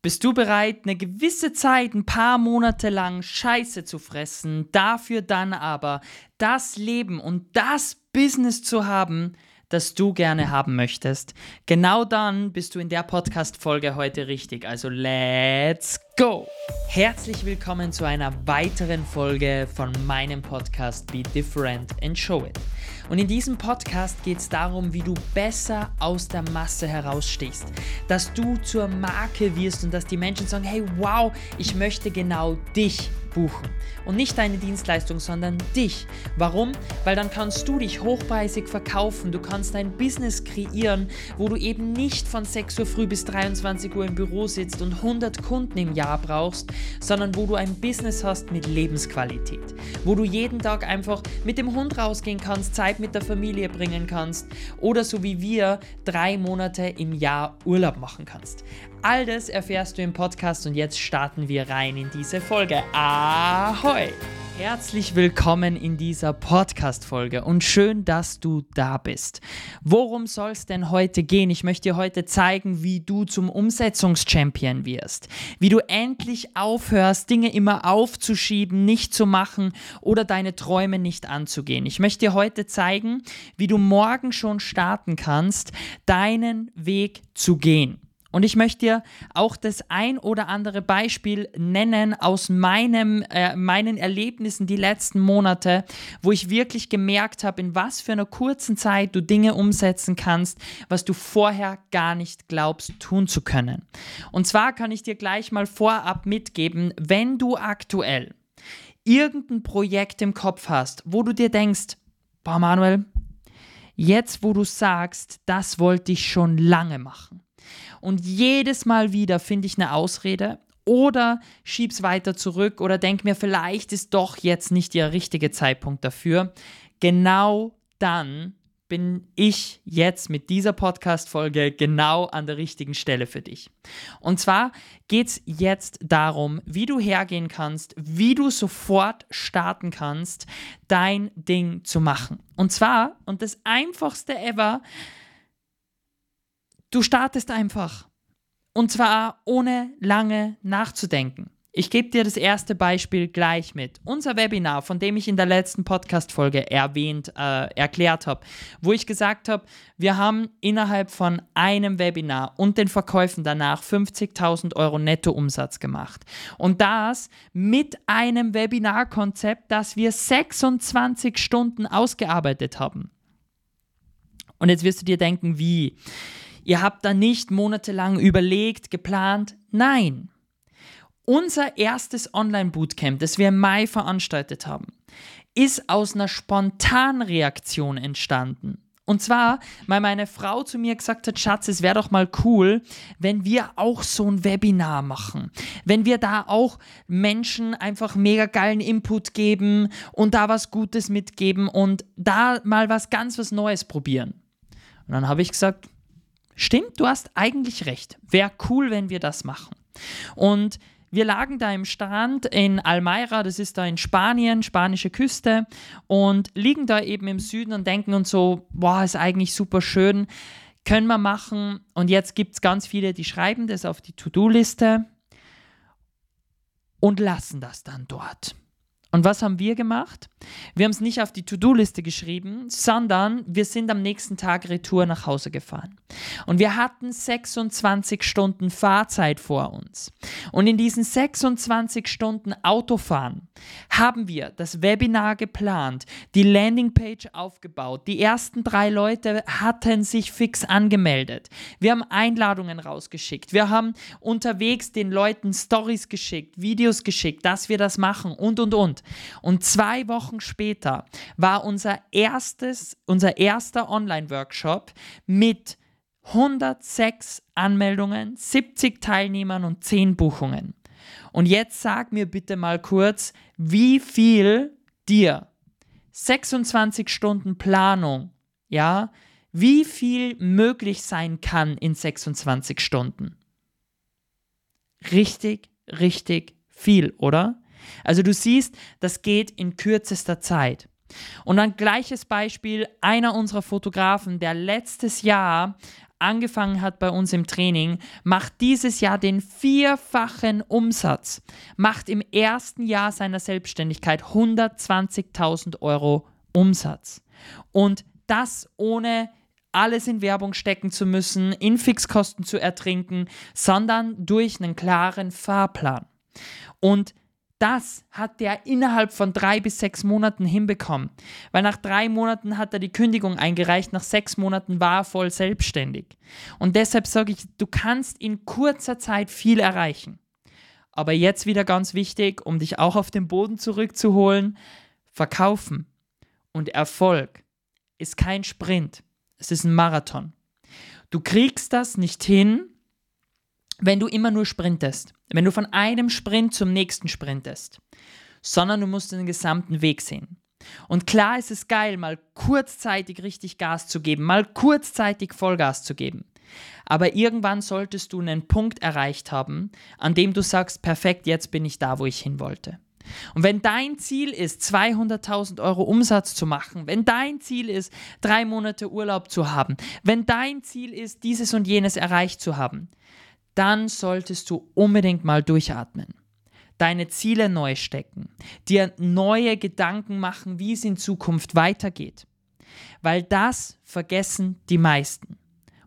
Bist du bereit, eine gewisse Zeit, ein paar Monate lang Scheiße zu fressen, dafür dann aber das Leben und das Business zu haben, das du gerne haben möchtest? Genau dann bist du in der Podcast-Folge heute richtig. Also let's go! Herzlich willkommen zu einer weiteren Folge von meinem Podcast Be Different and Show It. Und in diesem Podcast geht es darum, wie du besser aus der Masse herausstehst. Dass du zur Marke wirst und dass die Menschen sagen, hey, wow, ich möchte genau dich buchen. Und nicht deine Dienstleistung, sondern dich. Warum? Weil dann kannst du dich hochpreisig verkaufen. Du kannst ein Business kreieren, wo du eben nicht von 6 Uhr früh bis 23 Uhr im Büro sitzt und 100 Kunden im Jahr brauchst, sondern wo du ein Business hast mit Lebensqualität. Wo du jeden Tag einfach mit dem Hund rausgehen kannst, Zeit mit der Familie bringen kannst oder so wie wir drei Monate im Jahr Urlaub machen kannst. All das erfährst du im Podcast und jetzt starten wir rein in diese Folge. Ahoi! Herzlich willkommen in dieser Podcast-Folge und schön, dass du da bist. Worum soll es denn heute gehen? Ich möchte dir heute zeigen, wie du zum Umsetzungschampion wirst. Wie du endlich aufhörst, Dinge immer aufzuschieben, nicht zu machen oder deine Träume nicht anzugehen. Ich möchte dir heute zeigen, wie du morgen schon starten kannst, deinen Weg zu gehen. Und ich möchte dir auch das ein oder andere Beispiel nennen aus meinem, äh, meinen Erlebnissen die letzten Monate, wo ich wirklich gemerkt habe, in was für einer kurzen Zeit du Dinge umsetzen kannst, was du vorher gar nicht glaubst tun zu können. Und zwar kann ich dir gleich mal vorab mitgeben, wenn du aktuell irgendein Projekt im Kopf hast, wo du dir denkst, boah Manuel, jetzt wo du sagst, das wollte ich schon lange machen und jedes Mal wieder finde ich eine Ausrede oder schieb's weiter zurück oder denk mir, vielleicht ist doch jetzt nicht der richtige Zeitpunkt dafür. Genau dann bin ich jetzt mit dieser Podcast-Folge genau an der richtigen Stelle für dich. Und zwar geht es jetzt darum, wie du hergehen kannst, wie du sofort starten kannst, dein Ding zu machen. Und zwar, und das einfachste ever, Du startest einfach. Und zwar ohne lange nachzudenken. Ich gebe dir das erste Beispiel gleich mit. Unser Webinar, von dem ich in der letzten Podcast-Folge erwähnt, äh, erklärt habe, wo ich gesagt habe, wir haben innerhalb von einem Webinar und den Verkäufen danach 50.000 Euro Nettoumsatz gemacht. Und das mit einem Webinarkonzept, das wir 26 Stunden ausgearbeitet haben. Und jetzt wirst du dir denken, wie? Ihr habt da nicht monatelang überlegt, geplant. Nein. Unser erstes Online-Bootcamp, das wir im Mai veranstaltet haben, ist aus einer spontanen Reaktion entstanden. Und zwar, weil meine Frau zu mir gesagt hat, Schatz, es wäre doch mal cool, wenn wir auch so ein Webinar machen. Wenn wir da auch Menschen einfach mega geilen Input geben und da was Gutes mitgeben und da mal was ganz was Neues probieren. Und dann habe ich gesagt, Stimmt, du hast eigentlich recht. Wäre cool, wenn wir das machen. Und wir lagen da im Strand in Almeira, das ist da in Spanien, spanische Küste, und liegen da eben im Süden und denken uns so, boah, ist eigentlich super schön, können wir machen. Und jetzt gibt es ganz viele, die schreiben das auf die To-Do-Liste und lassen das dann dort. Und was haben wir gemacht? Wir haben es nicht auf die To-Do-Liste geschrieben, sondern wir sind am nächsten Tag retour nach Hause gefahren. Und wir hatten 26 Stunden Fahrzeit vor uns. Und in diesen 26 Stunden Autofahren haben wir das Webinar geplant, die Landingpage aufgebaut. Die ersten drei Leute hatten sich fix angemeldet. Wir haben Einladungen rausgeschickt. Wir haben unterwegs den Leuten Stories geschickt, Videos geschickt, dass wir das machen und, und, und. Und zwei Wochen später war unser erstes, unser erster Online-Workshop mit 106 Anmeldungen, 70 Teilnehmern und 10 Buchungen. Und jetzt sag mir bitte mal kurz, wie viel dir 26 Stunden Planung, ja, wie viel möglich sein kann in 26 Stunden. Richtig, richtig viel, oder? Also du siehst, das geht in kürzester Zeit. Und ein gleiches Beispiel, einer unserer Fotografen, der letztes Jahr angefangen hat bei uns im Training, macht dieses Jahr den vierfachen Umsatz, macht im ersten Jahr seiner Selbstständigkeit 120.000 Euro Umsatz. Und das ohne alles in Werbung stecken zu müssen, in Fixkosten zu ertrinken, sondern durch einen klaren Fahrplan. Und das hat der innerhalb von drei bis sechs Monaten hinbekommen. Weil nach drei Monaten hat er die Kündigung eingereicht, nach sechs Monaten war er voll selbstständig. Und deshalb sage ich, du kannst in kurzer Zeit viel erreichen. Aber jetzt wieder ganz wichtig, um dich auch auf den Boden zurückzuholen, verkaufen und Erfolg ist kein Sprint, es ist ein Marathon. Du kriegst das nicht hin, wenn du immer nur sprintest, wenn du von einem Sprint zum nächsten sprintest, sondern du musst den gesamten Weg sehen. Und klar ist es geil, mal kurzzeitig richtig Gas zu geben, mal kurzzeitig Vollgas zu geben. Aber irgendwann solltest du einen Punkt erreicht haben, an dem du sagst, perfekt, jetzt bin ich da, wo ich hin wollte. Und wenn dein Ziel ist, 200.000 Euro Umsatz zu machen, wenn dein Ziel ist, drei Monate Urlaub zu haben, wenn dein Ziel ist, dieses und jenes erreicht zu haben, dann solltest du unbedingt mal durchatmen. Deine Ziele neu stecken, dir neue Gedanken machen, wie es in Zukunft weitergeht. Weil das vergessen die meisten.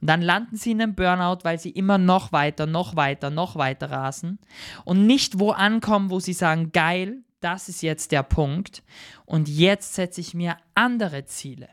Und dann landen sie in einem Burnout, weil sie immer noch weiter, noch weiter, noch weiter rasen und nicht wo ankommen, wo sie sagen, geil, das ist jetzt der Punkt und jetzt setze ich mir andere Ziele.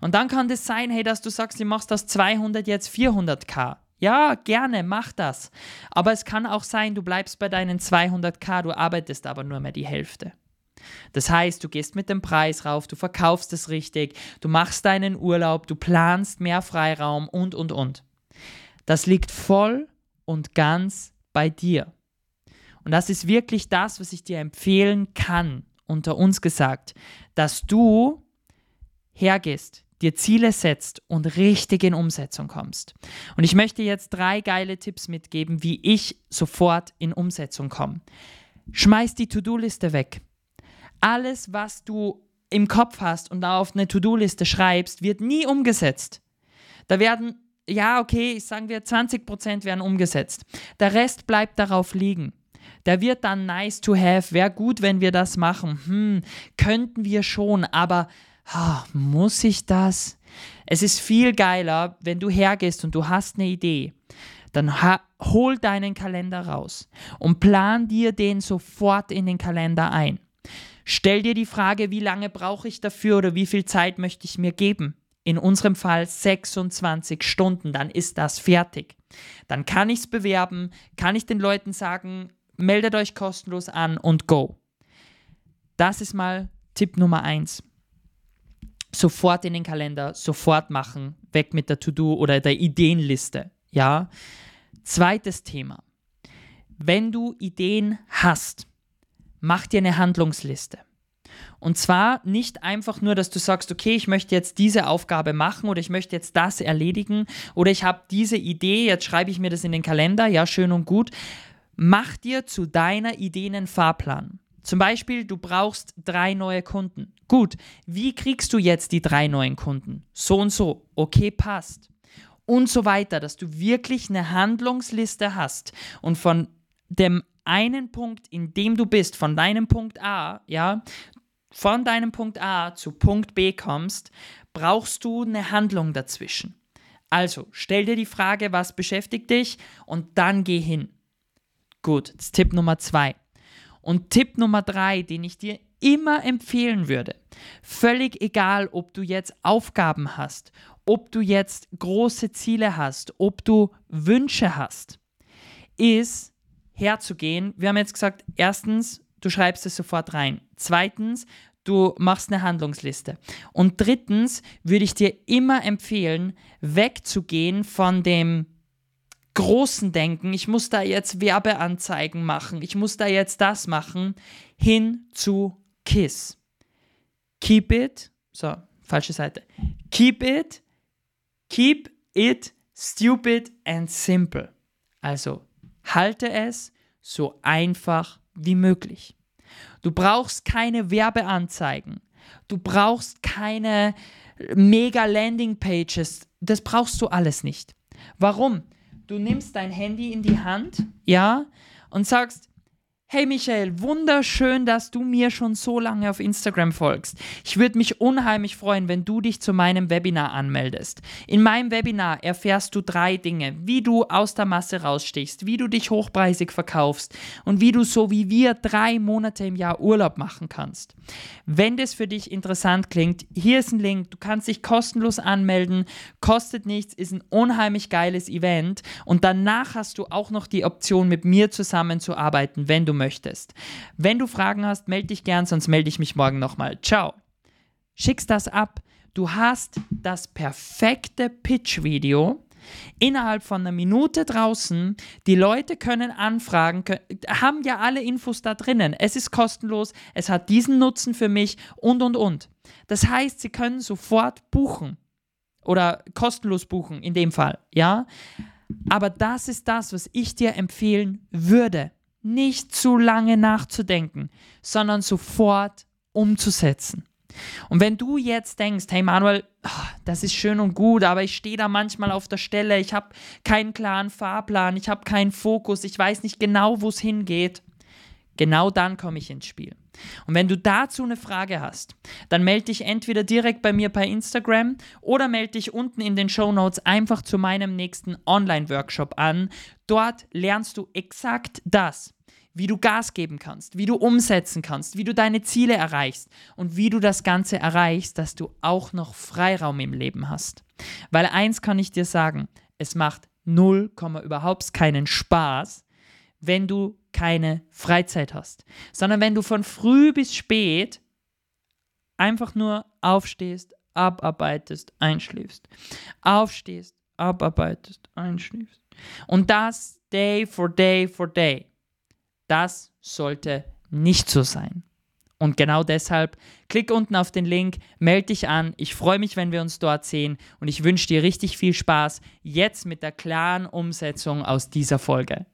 Und dann kann das sein, hey, dass du sagst, du machst das 200 jetzt 400k. Ja, gerne, mach das. Aber es kann auch sein, du bleibst bei deinen 200k, du arbeitest aber nur mehr die Hälfte. Das heißt, du gehst mit dem Preis rauf, du verkaufst es richtig, du machst deinen Urlaub, du planst mehr Freiraum und, und, und. Das liegt voll und ganz bei dir. Und das ist wirklich das, was ich dir empfehlen kann, unter uns gesagt, dass du hergehst, dir Ziele setzt und richtig in Umsetzung kommst. Und ich möchte jetzt drei geile Tipps mitgeben, wie ich sofort in Umsetzung komme. Schmeiß die To-Do-Liste weg. Alles, was du im Kopf hast und auf eine To-Do-Liste schreibst, wird nie umgesetzt. Da werden, ja, okay, sagen wir 20% werden umgesetzt. Der Rest bleibt darauf liegen. Der wird dann nice to have. Wäre gut, wenn wir das machen. Hm, könnten wir schon, aber oh, muss ich das? Es ist viel geiler, wenn du hergehst und du hast eine Idee. Dann hol deinen Kalender raus und plan dir den sofort in den Kalender ein. Stell dir die Frage, wie lange brauche ich dafür oder wie viel Zeit möchte ich mir geben? In unserem Fall 26 Stunden, dann ist das fertig. Dann kann ich es bewerben, kann ich den Leuten sagen, meldet euch kostenlos an und go. Das ist mal Tipp Nummer 1 sofort in den Kalender, sofort machen, weg mit der To-Do oder der Ideenliste. Ja. Zweites Thema. Wenn du Ideen hast, mach dir eine Handlungsliste. Und zwar nicht einfach nur, dass du sagst, okay, ich möchte jetzt diese Aufgabe machen oder ich möchte jetzt das erledigen oder ich habe diese Idee, jetzt schreibe ich mir das in den Kalender, ja, schön und gut. Mach dir zu deiner Idee einen Fahrplan. Zum Beispiel, du brauchst drei neue Kunden. Gut, wie kriegst du jetzt die drei neuen Kunden? So und so. Okay, passt. Und so weiter, dass du wirklich eine Handlungsliste hast und von dem einen Punkt, in dem du bist, von deinem Punkt A, ja, von deinem Punkt A zu Punkt B kommst, brauchst du eine Handlung dazwischen. Also, stell dir die Frage, was beschäftigt dich und dann geh hin. Gut, das ist Tipp Nummer zwei. Und Tipp Nummer drei, den ich dir immer empfehlen würde, völlig egal, ob du jetzt Aufgaben hast, ob du jetzt große Ziele hast, ob du Wünsche hast, ist herzugehen. Wir haben jetzt gesagt, erstens, du schreibst es sofort rein. Zweitens, du machst eine Handlungsliste. Und drittens würde ich dir immer empfehlen, wegzugehen von dem großen Denken, ich muss da jetzt Werbeanzeigen machen, ich muss da jetzt das machen, hin zu KISS. Keep it, so, falsche Seite. Keep it, keep it stupid and simple. Also, halte es so einfach wie möglich. Du brauchst keine Werbeanzeigen. Du brauchst keine mega Landing Pages. Das brauchst du alles nicht. Warum? Du nimmst dein Handy in die Hand, ja, und sagst, Hey Michael, wunderschön, dass du mir schon so lange auf Instagram folgst. Ich würde mich unheimlich freuen, wenn du dich zu meinem Webinar anmeldest. In meinem Webinar erfährst du drei Dinge, wie du aus der Masse rausstichst, wie du dich hochpreisig verkaufst und wie du so wie wir drei Monate im Jahr Urlaub machen kannst. Wenn das für dich interessant klingt, hier ist ein Link, du kannst dich kostenlos anmelden, kostet nichts, ist ein unheimlich geiles Event und danach hast du auch noch die Option, mit mir zusammenzuarbeiten, wenn du möchtest. Wenn du Fragen hast, melde dich gern, sonst melde ich mich morgen nochmal. Ciao. Schickst das ab. Du hast das perfekte Pitch-Video innerhalb von einer Minute draußen. Die Leute können anfragen, können, haben ja alle Infos da drinnen. Es ist kostenlos, es hat diesen Nutzen für mich und, und, und. Das heißt, sie können sofort buchen oder kostenlos buchen in dem Fall, ja. Aber das ist das, was ich dir empfehlen würde nicht zu lange nachzudenken, sondern sofort umzusetzen. Und wenn du jetzt denkst, hey Manuel, ah, das ist schön und gut, aber ich stehe da manchmal auf der Stelle, ich habe keinen klaren Fahrplan, ich habe keinen Fokus, ich weiß nicht genau, wo es hingeht, genau dann komme ich ins Spiel. Und wenn du dazu eine Frage hast, dann melde dich entweder direkt bei mir bei Instagram oder melde dich unten in den Show Notes einfach zu meinem nächsten Online-Workshop an. Dort lernst du exakt das wie du Gas geben kannst, wie du umsetzen kannst, wie du deine Ziele erreichst und wie du das Ganze erreichst, dass du auch noch Freiraum im Leben hast. Weil eins kann ich dir sagen, es macht null, überhaupt keinen Spaß, wenn du keine Freizeit hast, sondern wenn du von früh bis spät einfach nur aufstehst, abarbeitest, einschläfst, aufstehst, abarbeitest, einschläfst und das day for day for day. Das sollte nicht so sein. Und genau deshalb klick unten auf den Link, melde dich an. Ich freue mich, wenn wir uns dort sehen und ich wünsche dir richtig viel Spaß jetzt mit der klaren Umsetzung aus dieser Folge.